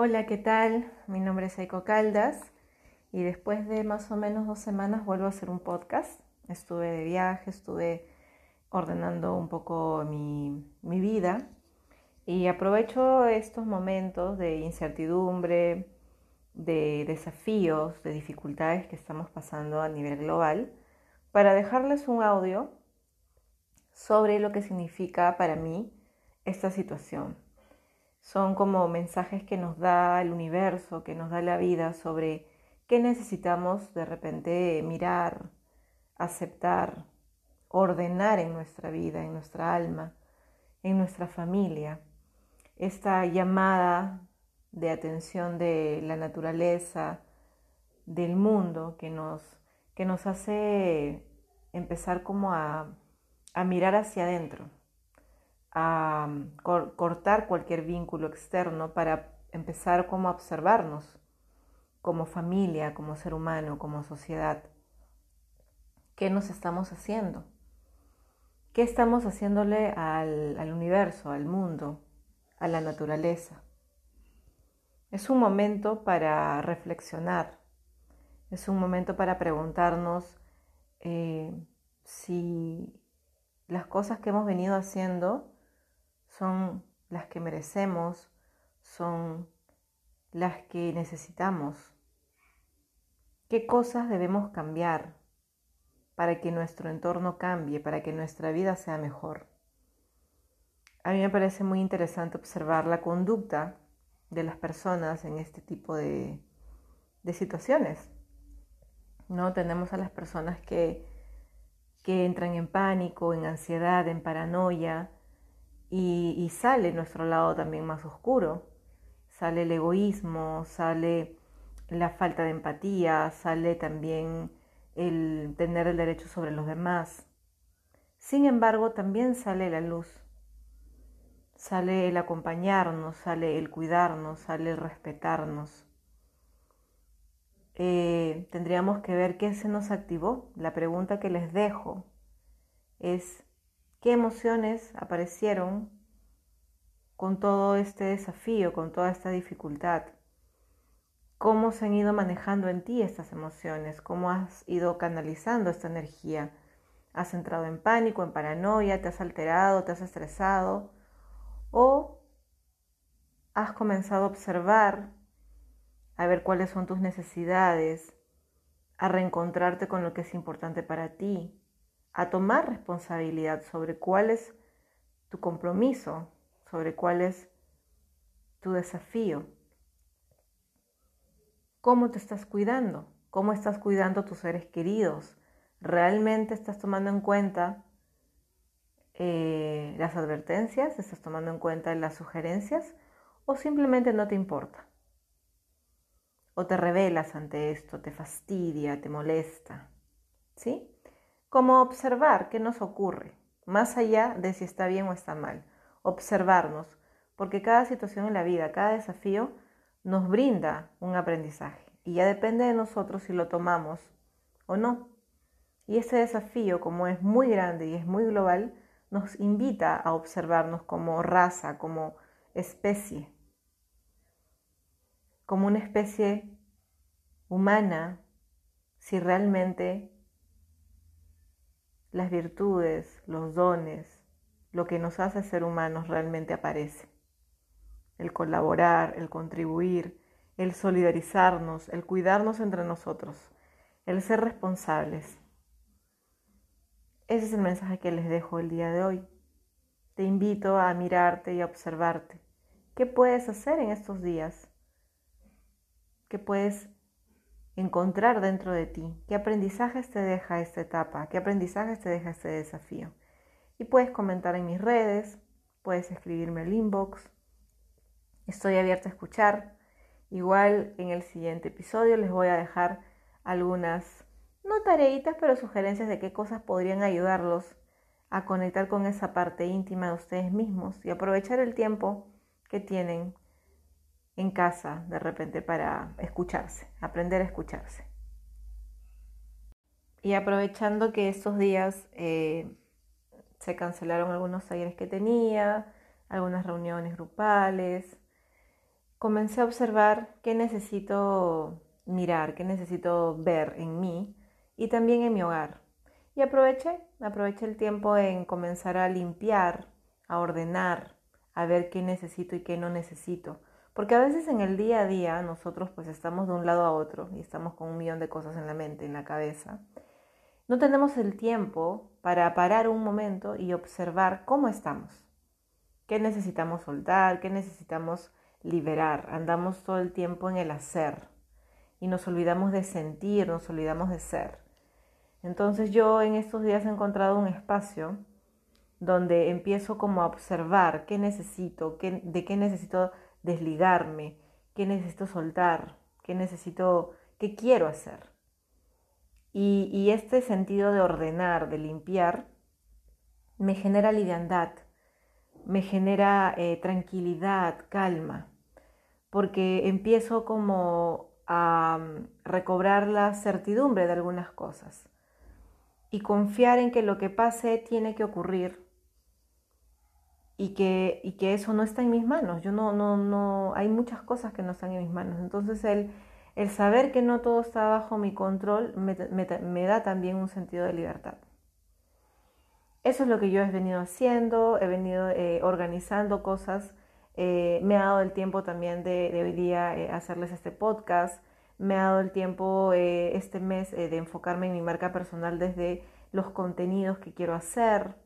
Hola, ¿qué tal? Mi nombre es Aiko Caldas y después de más o menos dos semanas vuelvo a hacer un podcast. Estuve de viaje, estuve ordenando un poco mi, mi vida y aprovecho estos momentos de incertidumbre, de desafíos, de dificultades que estamos pasando a nivel global para dejarles un audio sobre lo que significa para mí esta situación son como mensajes que nos da el universo, que nos da la vida sobre qué necesitamos de repente mirar, aceptar, ordenar en nuestra vida, en nuestra alma, en nuestra familia. Esta llamada de atención de la naturaleza, del mundo, que nos, que nos hace empezar como a, a mirar hacia adentro a cortar cualquier vínculo externo para empezar como a observarnos como familia, como ser humano, como sociedad. ¿Qué nos estamos haciendo? ¿Qué estamos haciéndole al, al universo, al mundo, a la naturaleza? Es un momento para reflexionar, es un momento para preguntarnos eh, si las cosas que hemos venido haciendo son las que merecemos, son las que necesitamos. ¿Qué cosas debemos cambiar para que nuestro entorno cambie, para que nuestra vida sea mejor? A mí me parece muy interesante observar la conducta de las personas en este tipo de, de situaciones. ¿no? Tenemos a las personas que, que entran en pánico, en ansiedad, en paranoia, y, sale nuestro lado también más oscuro. Sale el egoísmo, sale la falta de empatía, sale también el tener el derecho sobre los demás. Sin embargo, también sale la luz, sale el acompañarnos, sale el cuidarnos, sale el respetarnos. Eh, tendríamos que ver qué se nos activó. La pregunta que les dejo es, qué emociones aparecieron con todo este desafío, con toda esta dificultad. Cómo se han ido manejando en ti estas emociones, cómo has ido canalizando esta energía. ¿Has entrado en pánico, en paranoia, te has alterado, te has estresado? ¿O has comenzado a observar, a ver cuáles son tus necesidades, a reencontrarte con lo que es importante para ti, a tomar responsabilidad sobre cuál es tu compromiso, sobre cuál es tu desafío. ¿Cómo te estás cuidando? ¿Cómo estás cuidando a tus seres queridos? ¿Realmente estás tomando en cuenta eh, las advertencias? ¿Estás tomando en cuenta las sugerencias? ¿O simplemente no te importa? ¿O te rebelas ante esto? ¿Te fastidia? ¿Te molesta? ¿Sí? Como observar qué nos ocurre, más allá de si está bien o está mal. Observarnos, porque cada situación en la vida, cada desafío nos brinda un aprendizaje y ya depende de nosotros si lo tomamos o no. Y ese desafío, como es muy grande y es muy global, nos invita a observarnos como raza, como especie, como una especie humana, si realmente las virtudes, los dones, lo que nos hace ser humanos realmente aparece. El colaborar, el contribuir, el solidarizarnos, el cuidarnos entre nosotros, el ser responsables. Ese es el mensaje que les dejo el día de hoy. Te invito a mirarte y a observarte. ¿Qué puedes hacer en estos días? ¿Qué puedes encontrar dentro de ti qué aprendizajes te deja esta etapa, qué aprendizajes te deja este desafío. Y puedes comentar en mis redes, puedes escribirme el inbox. Estoy abierta a escuchar. Igual en el siguiente episodio les voy a dejar algunas, no tareitas, pero sugerencias de qué cosas podrían ayudarlos a conectar con esa parte íntima de ustedes mismos y aprovechar el tiempo que tienen en casa de repente para escucharse, aprender a escucharse. Y aprovechando que estos días eh, se cancelaron algunos talleres que tenía, algunas reuniones grupales, comencé a observar qué necesito mirar, qué necesito ver en mí y también en mi hogar. Y aproveché, aproveché el tiempo en comenzar a limpiar, a ordenar, a ver qué necesito y qué no necesito. Porque a veces en el día a día nosotros pues estamos de un lado a otro y estamos con un millón de cosas en la mente, en la cabeza. No tenemos el tiempo para parar un momento y observar cómo estamos. ¿Qué necesitamos soltar? ¿Qué necesitamos liberar? Andamos todo el tiempo en el hacer y nos olvidamos de sentir, nos olvidamos de ser. Entonces yo en estos días he encontrado un espacio donde empiezo como a observar qué necesito, qué, de qué necesito desligarme, qué necesito soltar, qué necesito, qué quiero hacer. Y, este sentido de ordenar, de limpiar, me genera liviandad, me genera eh, tranquilidad, calma, porque empiezo como a mm, recobrar la certidumbre de algunas cosas y confiar en que lo que pase tiene que ocurrir y que, y que eso no está en mis manos. Yo no, no, no, hay muchas cosas que no están en mis manos. Entonces el, el saber que no todo está bajo mi control me, me, da también un sentido de libertad. Eso es lo que yo he venido haciendo, he venido eh, organizando cosas. Eh, me ha dado el tiempo también de, hoy día eh, hacerles este podcast. Me ha dado el tiempo este mes de enfocarme en mi marca personal desde los contenidos que quiero hacer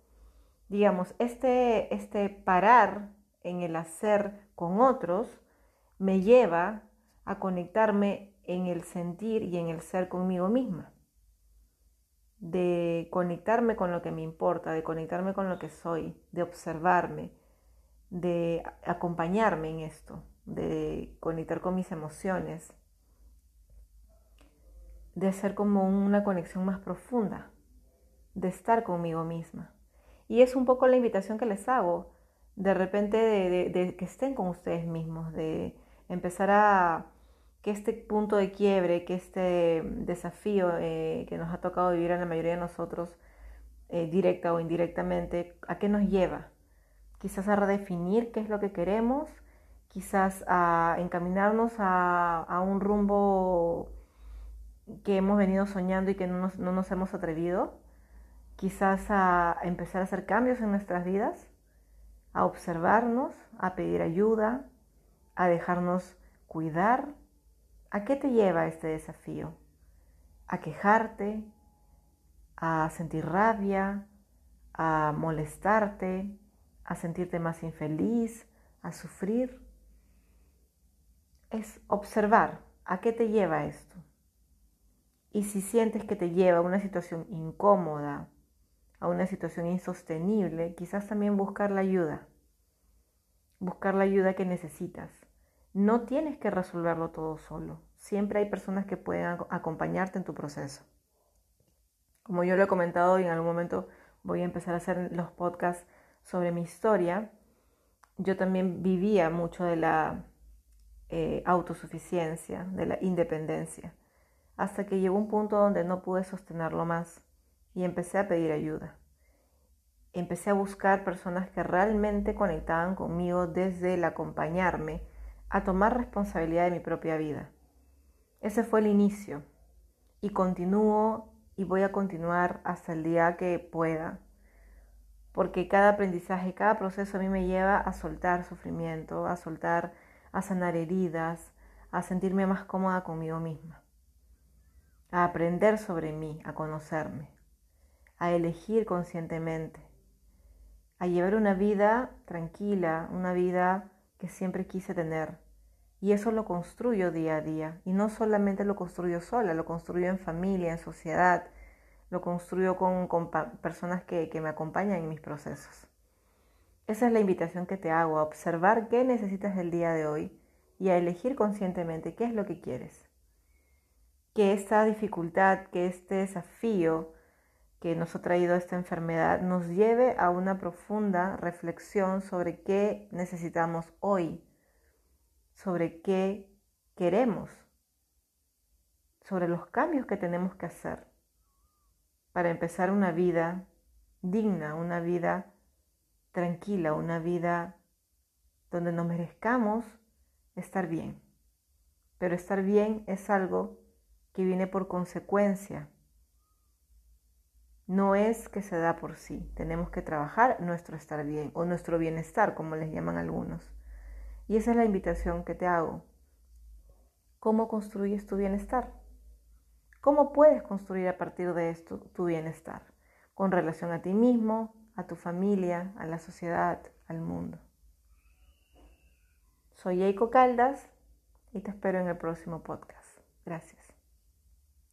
digamos, este, este parar en el hacer con otros me lleva a conectarme en el sentir y en el ser conmigo misma. De conectarme con lo que me importa, de conectarme con lo que soy, de observarme, de acompañarme en esto, de conectar con mis emociones, de hacer como una conexión más profunda, de estar conmigo misma. Y es un poco la invitación que les hago, de repente de, que estén con ustedes mismos, de empezar a que este punto de quiebre, que este desafío eh, que nos ha tocado vivir a la mayoría de nosotros, eh, directa o indirectamente, ¿a qué nos lleva? Quizás a redefinir qué es lo que queremos, quizás a encaminarnos a, un rumbo que hemos venido soñando y que no nos hemos atrevido, quizás a empezar a hacer cambios en nuestras vidas, a observarnos, a pedir ayuda, a dejarnos cuidar. ¿A qué te lleva este desafío? ¿A quejarte? ¿A sentir rabia? ¿A molestarte? ¿A sentirte más infeliz? ¿A sufrir? Es observar a qué te lleva esto. Y si sientes que te lleva a una situación incómoda, a una situación insostenible, quizás también buscar la ayuda, buscar la ayuda que necesitas. No tienes que resolverlo todo solo. Siempre hay personas que pueden acompañarte en tu proceso. Como yo lo he comentado y en algún momento voy a empezar a hacer los podcasts sobre mi historia, yo también vivía mucho de la eh, autosuficiencia, de la independencia, hasta que llegó un punto donde no pude sostenerlo más y empecé a pedir ayuda. Empecé a buscar personas que realmente conectaban conmigo desde el acompañarme a tomar responsabilidad de mi propia vida. Ese fue el inicio y continúo y voy a continuar hasta el día que pueda, porque cada aprendizaje, cada proceso a mí me lleva a soltar sufrimiento, a soltar, a sanar heridas, a sentirme más cómoda conmigo misma, a aprender sobre mí, a conocerme a elegir conscientemente, a llevar una vida tranquila, una vida que siempre quise tener. Y eso lo construyo día a día. Y no solamente lo construyo sola, lo construyo en familia, en sociedad, lo construyo con, personas que, que me acompañan en mis procesos. Esa es la invitación que te hago, a observar qué necesitas el día de hoy y a elegir conscientemente qué es lo que quieres. Que esta dificultad, que este desafío, que nos ha traído esta enfermedad nos lleve a una profunda reflexión sobre qué necesitamos hoy, sobre qué queremos, sobre los cambios que tenemos que hacer para empezar una vida digna, una vida tranquila, una vida donde nos merezcamos estar bien. Pero estar bien es algo que viene por consecuencia. No es que se da por sí. Tenemos que trabajar nuestro estar bien o nuestro bienestar, como les llaman algunos. Y esa es la invitación que te hago. ¿Cómo construyes tu bienestar? ¿Cómo puedes construir a partir de esto tu bienestar? Con relación a ti mismo, a tu familia, a la sociedad, al mundo. Soy Eiko Caldas y te espero en el próximo podcast. Gracias.